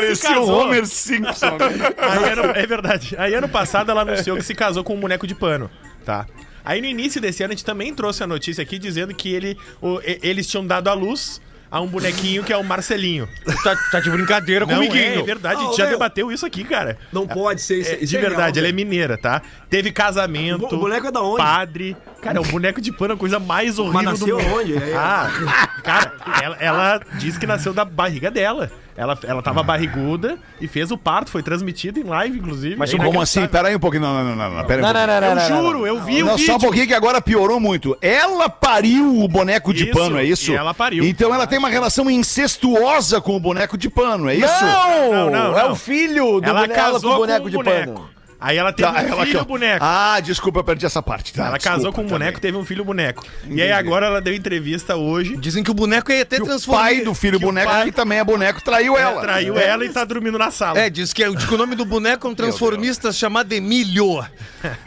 Parecia o casou. Homer Simpson. Aí ano- é verdade. Aí ano passado ela anunciou que se casou com um boneco de pano, tá? Aí no início desse ano a gente também trouxe a notícia aqui dizendo que ele, o- eles tinham dado à luz a um bonequinho que é o Marcelinho. Tá, tá de brincadeira Não, comigo. é, é verdade, a gente Não, já meu. debateu isso aqui, cara. Não pode ser isso. É, de é verdade, ela é mineira, tá? Teve casamento. O boneco é da onde? Padre. Cara, é um boneco de pano, a coisa mais horrível Mas nasceu do mundo. onde? É, é. Ah, cara, ela, ela disse que nasceu da barriga dela. Ela, ela tava barriguda e fez o parto, foi transmitido em live, inclusive. Mas como assim? Pera aí um pouquinho. Não, não, não, não. Pera aí um Não, não, não, não, Eu não, não. juro, eu vi o Não, vídeo. só um pouquinho que agora piorou muito. Ela pariu o boneco de Isso, pano, é isso? e ela pariu. Então ela tem uma relação incestuosa com o boneco de pano, é isso? Não, Não, não, é não. o filho do Ela boneco casou com o boneco com de boneco. pano. Aí ela teve Tá, um ela filho que- boneco. Ah, desculpa, eu perdi essa parte. Tá, ela casou com um desculpa boneco, também. teve um filho boneco. E aí agora ela deu entrevista hoje. Dizem que o boneco ia até Que o pai do filho que boneco, pai- que também é boneco, traiu ela. Traiu ela e tá dormindo na sala. É, diz que, é- diz que o nome do boneco é um transformista chamado Emílio.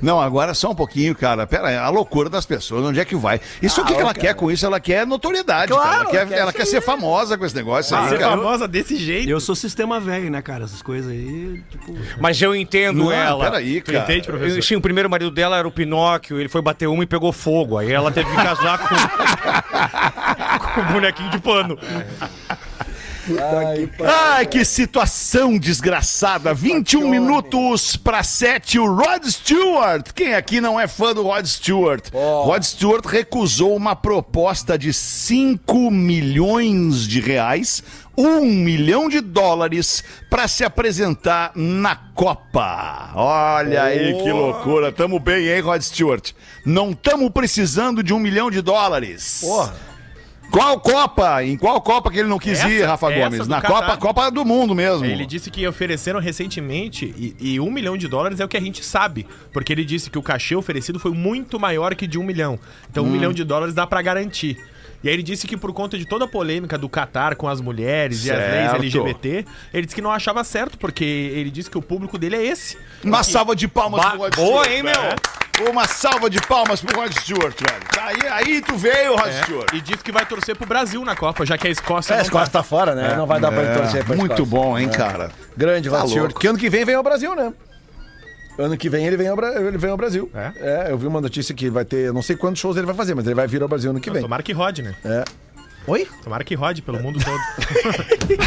Não, agora só um pouquinho, cara. Pera aí, a loucura das pessoas, onde é que vai? Isso o que, que ela quer com isso? Ela quer notoriedade, Claro, cara. Ela quer, ela quer ela quer ser famosa com esse negócio Pra aí, ser cara. famosa desse jeito. Eu sou sistema velho, né, cara? Essas coisas aí, tipo... Mas eu entendo Não, ela. peraí, Tu cara. entende, professor? Eu- Sim, o primeiro marido dela era o Pinóquio, ele foi bater uma e pegou fogo. Aí ela teve que casar com, com o bonequinho de pano. Ai, que situação desgraçada. 21 minutos para 7, o Rod Stewart. Quem aqui não é fã do Rod Stewart? Rod Stewart recusou uma proposta de 5 milhões de reais, 1 milhão de dólares, para se apresentar na Copa. Olha aí que loucura. Tamo bem, hein, Rod Stewart? Não tamo precisando de um milhão de dólares. Porra. Qual Copa? Em qual Copa que ele não quis Essa- ir, Rafa Gomes? Na Catar. Copa, Copa do Mundo mesmo. Ele disse que ofereceram recentemente e, e um milhão de dólares é o que a gente sabe. Porque ele disse que o cachê oferecido foi muito maior que de um milhão. Então um Hum. milhão de dólares dá pra garantir. E aí ele disse que por conta de toda a polêmica do Qatar com as mulheres e as leis Certo. LGBT, ele disse que não achava certo, porque ele disse que o público dele é esse. Uma salva de palmas Ba- pro Rod boa, Stewart. hein, meu? Uma salva de palmas pro Rod Stewart, velho. Tá Aí, aí tu veio, Rod Stewart. E disse que vai torcer pro Brasil na Copa, já que a Escócia É, a Escócia tá fora, né? Não vai dar pra ele torcer pra Muito Escócia. bom, hein, cara. Grande Rod Tá Stewart. Que ano que vem vem ao Brasil, né? Ano que vem ele vem ao, Bra- ele vem ao Brasil. É? eu vi uma notícia que vai ter, não sei quantos shows ele vai fazer, mas ele vai vir ao Brasil ano que vem. Tomara que rode, né? É. Oi? Tomara que rode pelo mundo todo.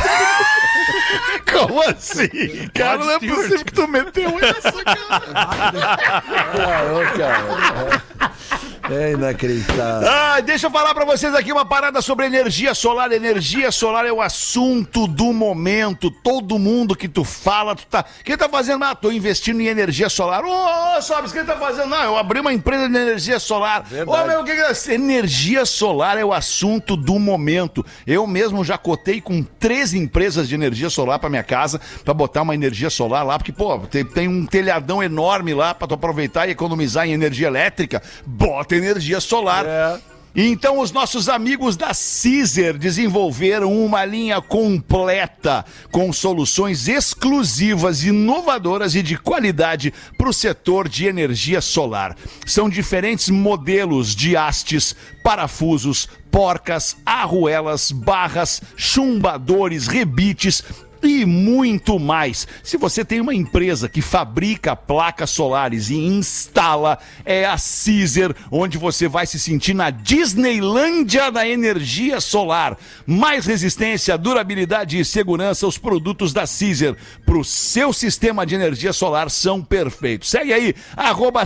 Como assim? Cara, não é possível que tu meteu essa, cara. Ah, cara. É, é inacreditável. Ah, deixa eu falar pra vocês aqui uma parada sobre energia solar. Energia solar é o assunto do momento. Todo mundo que tu fala, tu tá. Quem tá fazendo? Ah, tô investindo em energia solar. Ô, ô, Sobs, quem tá fazendo? Não, eu abri uma empresa de energia solar. Ô, meu, o que que é? Energia solar é o assunto do momento. Eu mesmo já cotei com três empresas de energia solar pra minha casa, pra botar uma energia solar lá, porque, pô, tem, tem um telhadão enorme lá pra tu aproveitar e economizar em energia elétrica. Bota energia solar. É. Então, os nossos amigos da Caesar desenvolveram uma linha completa com soluções exclusivas, inovadoras e de qualidade para o setor de energia solar. São diferentes modelos de hastes, parafusos, porcas, arruelas, barras, chumbadores, rebites e muito mais. Se você tem uma empresa que fabrica placas solares e instala, é a Caesar, onde você vai se sentir na Disneylândia da energia solar. Mais resistência, durabilidade e segurança, os produtos da Caesar para o seu sistema de energia solar são perfeitos. Segue aí, arroba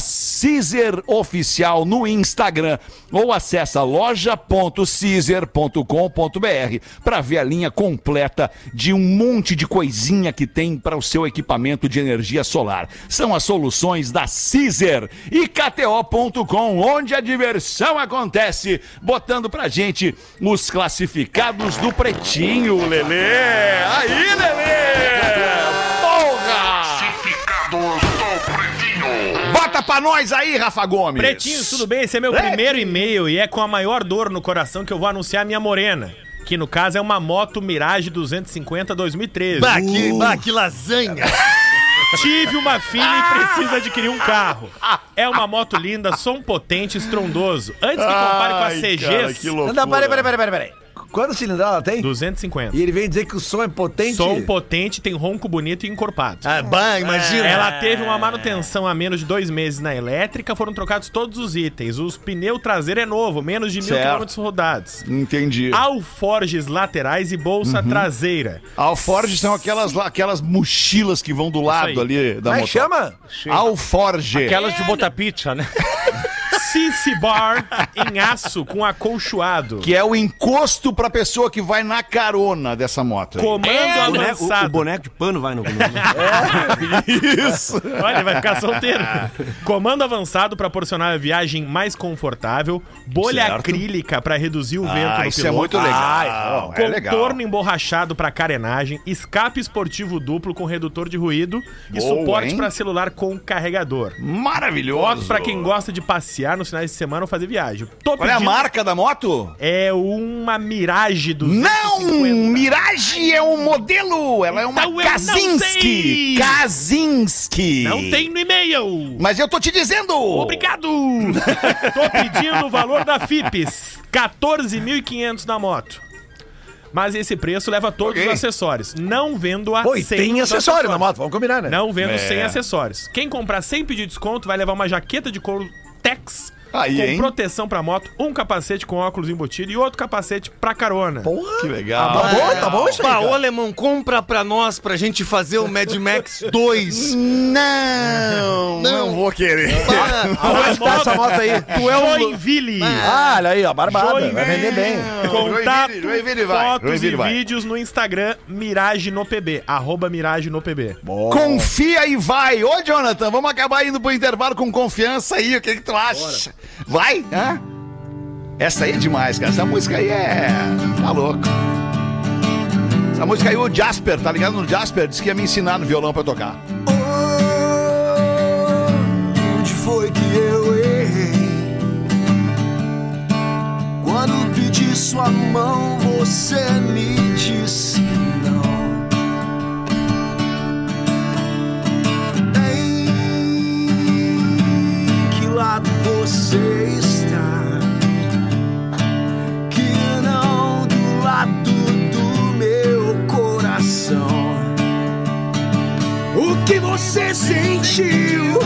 Oficial no Instagram ou acessa loja.caesar.com.br para ver a linha completa de um monte de coisinha que tem para o seu equipamento de energia solar. São as soluções da Caesar e KTO.com, onde a diversão acontece, botando pra gente os classificados do Pretinho, Lelê. Aí, Lelê! Porra! Bota pra nós aí, Rafa Gomes. Pretinhos, tudo bem? Esse é meu primeiro e-mail e é com a maior dor no coração que eu vou anunciar a minha morena. Que no caso é uma moto Mirage 250 2013. Bah, que, bah, que lasanha! Tive uma filha e preciso adquirir um carro. É uma moto linda, som potente, estrondoso. Antes que compare com a Ai, CGs, cara, que loucura. Não, peraí, peraí, peraí, peraí, peraí. Quantos cilindrada ela tem? 250. E ele vem dizer que o som é potente? Som potente, tem ronco bonito e encorpado. Ah, bah, imagina. Ela teve uma manutenção há menos de dois meses na elétrica, foram trocados todos os itens. Os pneu traseiro é novo, menos de mil Certo. quilômetros rodados. Entendi. Alforges laterais e bolsa Uhum. traseira. Alforge são aquelas, aquelas mochilas que vão do lado ali da Como é moto. que chama? Alforge. Aquelas de botar pizza, né? CC Bar em aço com acolchoado. Que é o encosto pra pessoa que vai na carona dessa moto. aí. Comando boneco, o, avançado. o boneco de pano vai no. no- Isso. Olha, vai ficar solteiro. Comando avançado para proporcionar a viagem mais confortável. Bolha Certo. acrílica para reduzir o vento Ah, no isso é piloto. muito legal. é legal. Contorno emborrachado para carenagem, escape esportivo duplo com redutor de ruído e Boa, suporte hein? para celular com carregador. Maravilhoso. Foto para quem gosta de passear nos finais de semana ou fazer viagem. Tô Qual é a marca da moto? É uma Mirage do Não! Mirage é um modelo! Ela é uma Então Kazinski! Kazinski! Não tem no e-mail. Mas eu tô te dizendo! Obrigado! Tô pedindo o valor da FIPS. 14.500 na moto. Mas esse preço leva todos Ok. os acessórios. Não vendo a Pô, e tem acessório na moto, vamos combinar, né? Não vendo É. sem acessórios. Quem comprar sem pedir desconto vai levar uma jaqueta de couro text Aí, com hein? proteção pra moto, um capacete com óculos embutido e outro capacete pra carona. Que legal. Tá bom, tá bom isso aí, Bah, ô alemão, compra pra nós pra gente fazer o Mad Max 2. Não, não vou querer. Aonde tá essa moto aí? Tu é o Joinville. Ah, olha aí, ó, barbada. Vai Joinville. vender bem. Contato, Joinville, Joinville vai, fotos Joinville e vai. vídeos no Instagram Mirage no PB, arroba Mirage no PB. Confia e vai. Ô, Jonathan, vamos acabar indo pro intervalo com confiança aí. O que, que tu acha? Vai? Hã? Essa aí é demais, cara. Essa música aí é. Tá louco. Essa música aí, o Jasper, tá ligado no Jasper? Disse que ia me ensinar no violão pra tocar. Onde foi que eu errei? Quando pedi sua mão, você me disse lado você está, que não do lado do meu coração. O que você sentiu?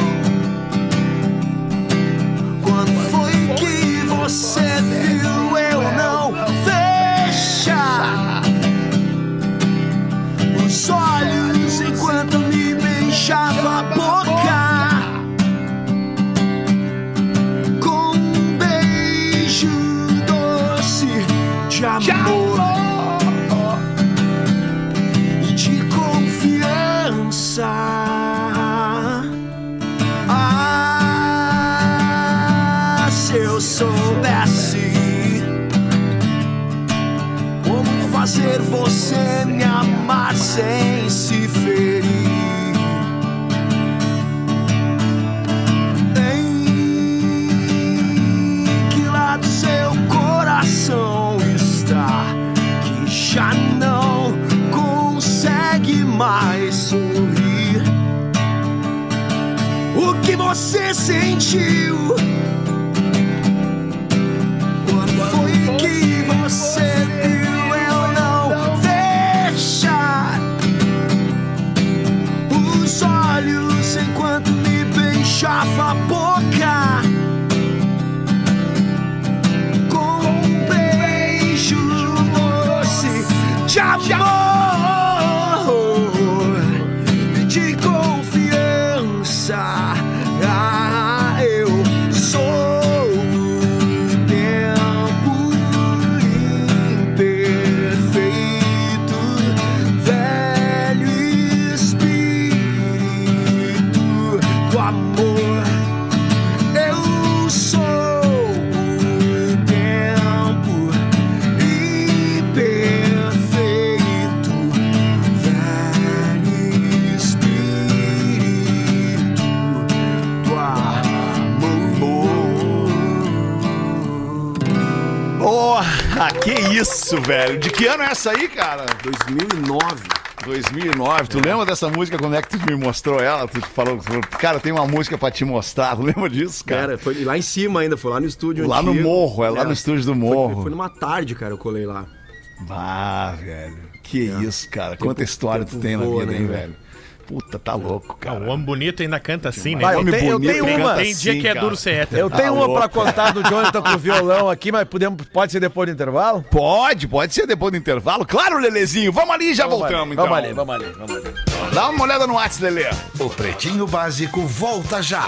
Velho. De que ano é essa aí, cara? 2009. 2009. Tu lembra dessa música? Como é que tu me mostrou ela? Tu falou, cara, tem uma música pra te mostrar. Tu lembra disso, cara? Cara, foi lá em cima ainda, foi lá no estúdio lá no antigo. morro, é lá no estúdio do Foi- morro. Foi, numa tarde, cara, eu colei lá. Ah, velho. Que É. isso, cara. Tempo- Quanta história tu tem na voa, vida, né, hein, velho? Puta, tá louco, cara. o homem bonito ainda canta assim, né? Vai, eu Homem tenho- eu bonito tenho uma. Tem dia assim, que é cara. duro ser hétero. Eu tenho Tá uma louco. pra contar do Jonathan com o violão aqui, mas podemos, pode ser depois do intervalo? Pode, pode ser depois do intervalo. Claro, Lelezinho. Vamos ali e já Vamos voltamos, ali, então. Vamos ali, vamos ali, vamos ali. Dá uma olhada no WhatsApp, Lelê. O Pretinho Básico volta já.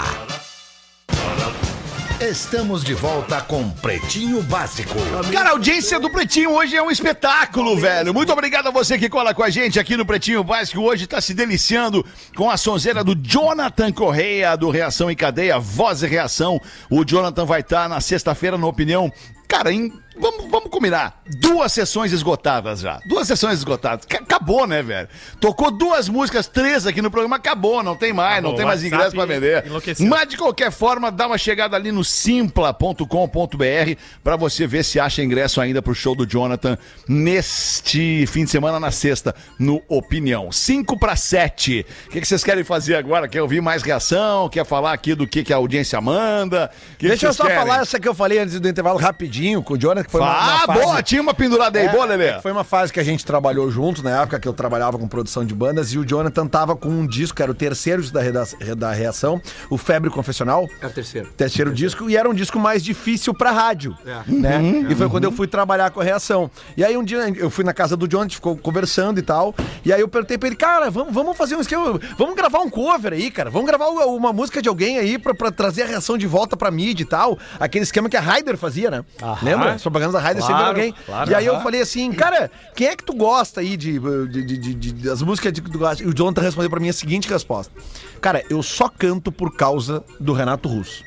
Estamos de volta com Pretinho Básico. Cara, a audiência do Pretinho hoje é um espetáculo, velho. Muito obrigado a você que cola com a gente aqui no Pretinho Básico. Hoje tá se deliciando com a sonzeira do Jonathan Correia, do Reação em Cadeia, Voz e Reação. O Jonathan vai estar na sexta-feira, na opinião. Cara, em- vamos, vamos combinar. Duas sessões esgotadas já. Duas sessões esgotadas. Ca- Acabou, né, velho? Tocou duas músicas, três aqui no programa. Acabou, não tem mais, não Acabou. tem mais ingresso pra vender. enlouqueceu. Mas de qualquer forma, dá uma chegada ali no simpla.com.br pra você ver se acha ingresso ainda pro show do Jonathan neste fim de semana, na sexta, no Opinião. 5 para 7. O que, que vocês querem fazer agora? Quer ouvir mais reação? Quer falar aqui do que, que a audiência manda? Que Deixa eu vocês só querem? falar essa que eu falei antes do intervalo rapidinho com o Jonathan, que foi uma, uma Ah, fase... boa! Tinha uma pendurada aí, É, boa, Lelê. é Foi uma fase que a gente trabalhou juntos, na época que eu trabalhava com produção de bandas, e o Jonathan tava com um disco, que era o terceiro disco da, reda- da reação, o Febre Confessional. Era o terceiro. Terceiro disco, e era um disco mais difícil pra rádio. É. Né? Uhum. E foi quando eu fui trabalhar com a reação. E aí um dia eu fui na casa do Jonathan, a gente ficou conversando e tal. E aí eu perguntei pra ele, cara, vamos, vamos fazer um esquema, vamos gravar um cover aí, cara. Vamos gravar uma música de alguém aí pra, pra trazer a reação de volta pra mídia e tal. Aquele esquema que a Ryder fazia, né? Lembra? Propagandas da sempre era Claro, alguém. claro, e aí eu falei assim, cara, quem é que tu gosta aí de, de, de, de- das músicas que tu gosta? E o Jonathan respondeu pra mim a seguinte resposta. Cara, eu só canto por causa do Renato Russo.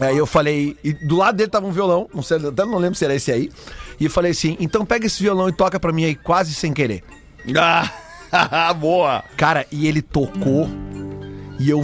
Aí eu falei, e do lado dele tava um violão, não sei, até não lembro se era esse aí. E eu falei assim, então pega esse violão e toca pra mim aí quase sem querer. Ah, boa! Cara, e ele tocou. E eu,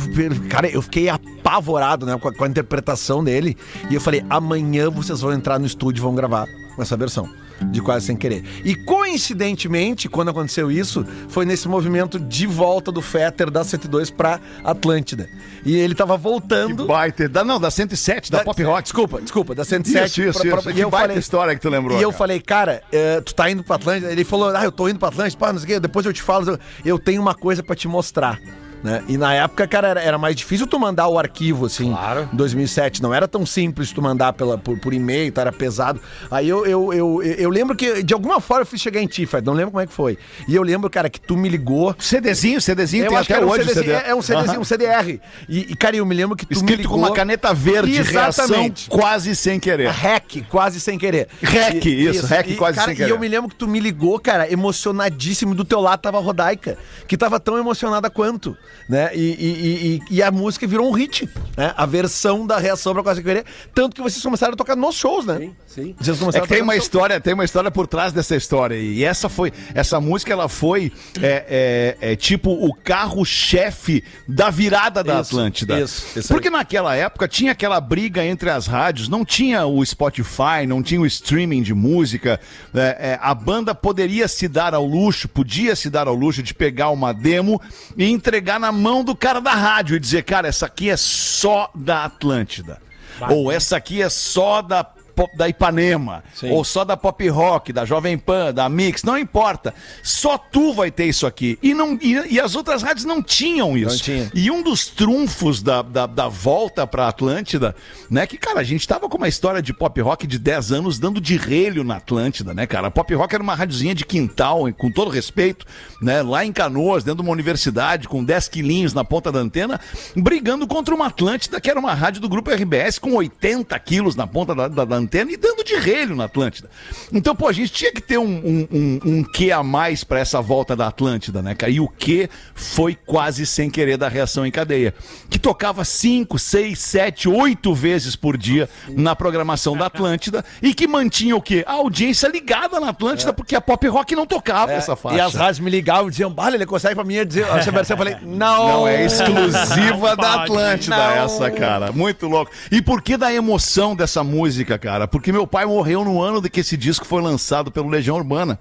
cara, eu fiquei apavorado, né, com a, com a interpretação dele. E eu falei, amanhã vocês vão entrar no estúdio e vão gravar essa versão. De quase sem querer. E coincidentemente, quando aconteceu isso, foi nesse movimento de volta do Fetter da 102 pra Atlântida. E ele tava voltando. Baita. Da, não, da 107, da, Pop Rock. Desculpa, desculpa, da 107. Isso, isso, pra- pra- isso. e Que eu baita falei, história que tu lembrou, E eu cara. falei, cara, eh, tu tá indo pra Atlântida? Ele falou, ah, eu tô indo pra Atlântida. Pá, não sei o quê, depois eu te falo. Eu tenho uma coisa pra te mostrar. Né? E na época, cara, era, era mais difícil tu mandar o arquivo, assim. Claro. Em 2007. Não era tão simples tu mandar pela, por, por e-mail, tá? era pesado. Aí eu, eu, eu, eu lembro que, de alguma forma, eu fiz chegar em ti, Fred. Não lembro como é que foi. E eu lembro, cara, que tu me ligou. CDzinho, CDzinho, Eu tem acho que até era um hoje o CDzinho, CD. é, é um CDzinho, um CDR. E, e, cara, eu me lembro que tu me Escrito ligou... com uma caneta verde, Exatamente. reação quase sem querer. Hack, quase sem querer. Hack, isso, hack E, quase cara, sem querer. E eu me lembro que tu me ligou, cara, emocionadíssimo. Do teu lado tava a Rodaica, que tava tão emocionada quanto, né? E, e- e- e a música virou um hit, né? A versão da reação pra quase querer. Tanto que vocês começaram a tocar nos shows, né? Sim, sim. Vocês É começaram tem uma shows. história, tem uma história por trás dessa história. E essa foi, essa música ela foi é, é, é tipo o carro-chefe da virada da Isso, Atlântida. isso, isso. Porque naquela época tinha aquela briga entre as rádios, não tinha o Spotify, não tinha o streaming de música. É, é, a banda poderia se dar ao luxo, podia se dar ao luxo de pegar uma demo e entregar na mão do cara da rádio e dizer, cara, essa aqui é só da Atlântida. Ou essa aqui é só da pop- da Ipanema, ou só da Pop Rock, da Jovem Pan, da Mix, não importa. Só tu vai ter isso aqui. E, não, e, e as outras rádios não tinham isso. Não tinha. E um dos trunfos da, da, da volta pra Atlântida, né? Que, cara, a gente tava com uma história de pop rock de 10 anos dando de relho na Atlântida, né, cara? A pop rock era uma rádiozinha de quintal, com todo respeito, né? Lá em Canoas, dentro de uma universidade, com 10 quilinhos na ponta da antena, brigando contra uma Atlântida, que era uma rádio do grupo RBS, com 80 quilos na ponta da, da- da e dando de relho na Atlântida. Então, pô, a gente tinha que ter um, um, um, um quê a mais pra essa volta da Atlântida, né, cara? E o que foi quase sem querer da reação em cadeia. Que tocava 5, 6, 7, 8 vezes por dia na programação da Atlântida e que mantinha o quê? A audiência ligada na Atlântida, porque a pop rock não tocava essa faixa. É. E as rádios me ligavam e diziam, Bala, ele consegue pra mim dizer essa versão. Eu falei, não. Não, é exclusiva da. Atlântida Não. essa, cara. Muito louco. E por que da emoção dessa música, cara? Porque meu pai morreu no ano de que esse disco foi lançado pelo Legião Urbana.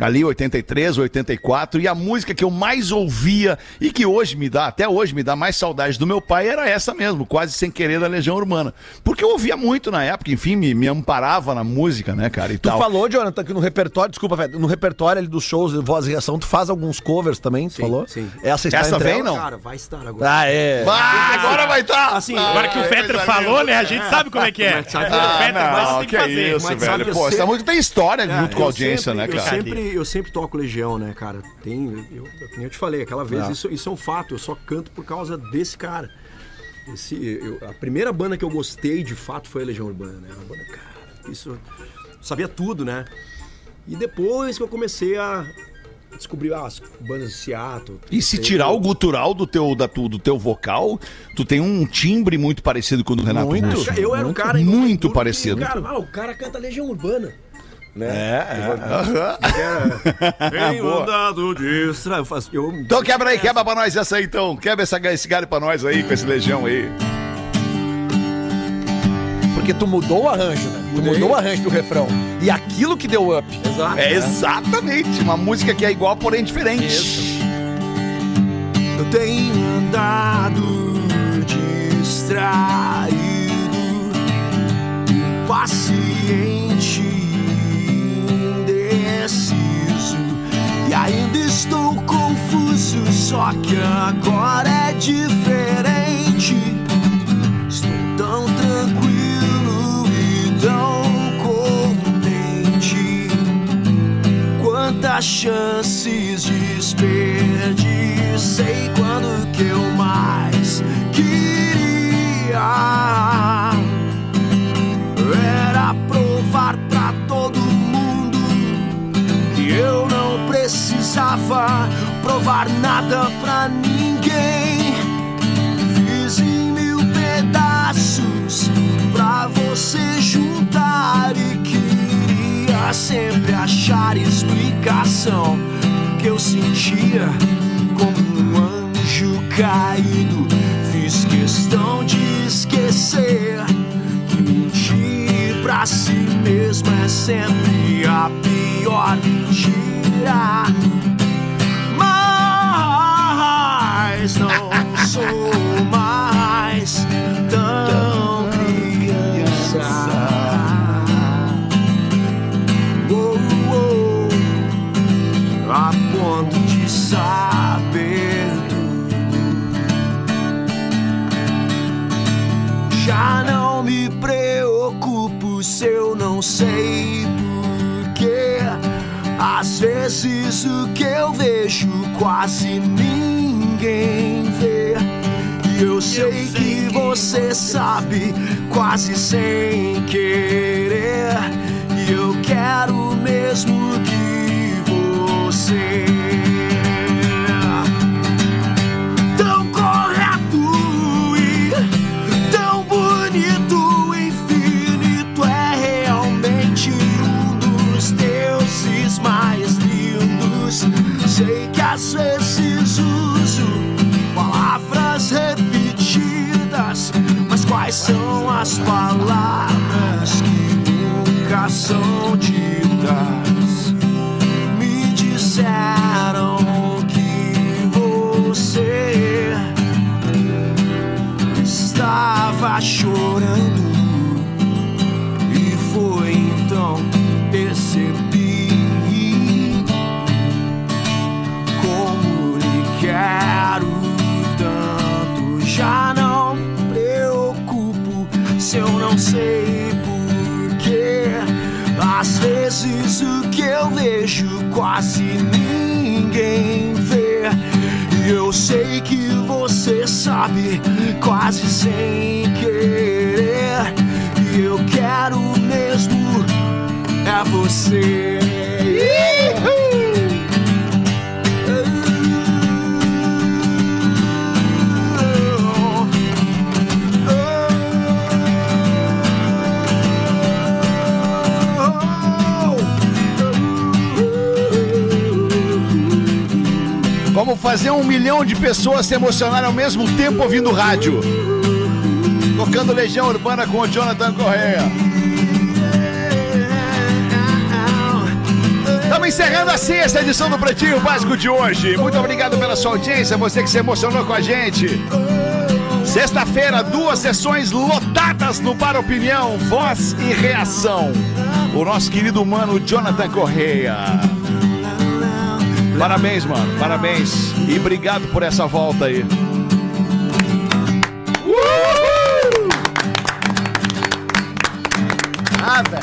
Ali, 83, 84. E a música que eu mais ouvia e que hoje me dá, até hoje me dá mais saudade do meu pai, era essa mesmo, quase sem querer da Legião Urbana. Porque eu ouvia muito na época, enfim, me, me amparava na música, né, cara? E Tu tal. falou, Jonathan, que no repertório, desculpa, Fred, no repertório ali dos shows de voz e reação, tu faz alguns covers também, tu Sim, falou? sim. Essa está Essa vem, não? Cara, vai estar agora. Ah, é. Ah, agora vai estar! Assim, Agora que o Fetter falou, né? A gente sabe como é que é. Mas sabe- O Fetter, mas não, tem que que fazer. isso, Mas sabe velho. eu Pô, essa sempre- música tem história Cara, junto com a audiência, sempre- né, cara? Eu sempre, eu sempre toco Legião, né, cara? Tem, eu, eu, eu te falei, aquela vez, isso, isso é um fato, eu só canto por causa desse cara. Esse, eu- a primeira banda que eu gostei, de fato, foi a Legião Urbana, né? Uma banda, cara, isso, sabia tudo, né? E depois que eu comecei a descobrir ah, as bandas de Seattle. E se tirar o gutural do teu, da, tu- do teu vocal, tu tem um timbre muito parecido com o do Renato Muito. Russo. Eu era um cara Muito York, parecido. Cara, ah, o cara canta Legião Urbana. Né? É, Tem de estrada. Eu faço- eu- Então quebra aí, quebra pra nós essa aí então. Quebra essa, esse galho pra nós aí, com esse legião aí. Porque tu mudou o arranjo, né? Tu Mudei. mudou o arranjo do refrão. E aquilo que deu up. Exato. É exatamente, uma música que é igual, porém diferente. Eu tenho andado distraído, impaciente, indeciso. E ainda estou confuso, só que agora é diferente. Tão contente. Quantas chances desperdicei quando que eu mais queria era provar pra todo mundo que eu não precisava provar nada pra ninguém. Pra você juntar e queria sempre achar explicação que eu sentia como um anjo caído. Fiz questão de esquecer que mentir pra si mesmo é sempre a pior mentira. Mas não sou mais Oh, oh, a ponto de saber tudo. Já não me preocupo se eu não sei porquê. Às vezes o que eu vejo quase ninguém vê. Eu sei que você sabe, quase sem querer. E eu quero mesmo que você. Quais são as palavras que nunca são ditas? Me disseram que você estava chorando às vezes o que eu vejo quase ninguém vê e eu sei que você sabe quase sem querer. E eu quero mesmo é você fazer um milhão de pessoas se emocionarem ao mesmo tempo ouvindo rádio. Tocando Legião Urbana com o Jonathan Correia. Estamos encerrando a sexta edição do Pretinho Básico de hoje. Muito obrigado pela sua audiência, você que se emocionou com a gente. Sexta-feira, duas sessões lotadas no Para Opinião, Voz e Reação. O nosso querido mano Jonathan Correia. Parabéns, mano, parabéns. E obrigado por essa volta aí. Ah, velho.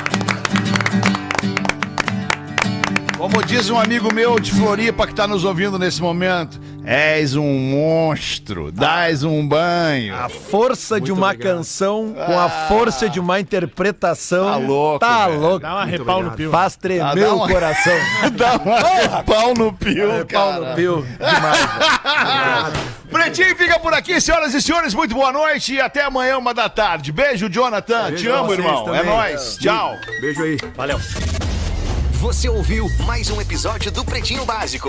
Como diz um amigo meu de Floripa que tá nos ouvindo nesse momento, és um monstro, dás um banho. A força de uma canção com a força de uma interpretação. Tá louco, Tá velho. louco. Dá uma repau no pio. Faz tremer Ah, dá o uma- coração. Dá uma pau no pio, Pau cara. no pio. Demais. Pretinho fica por aqui, senhoras e senhores. Muito boa noite e até amanhã, uma da tarde. Beijo, Jonathan. Beijo Te amo, irmão. É também. nóis. Tchau. Beijo aí. Você ouviu mais um episódio do Pretinho Básico.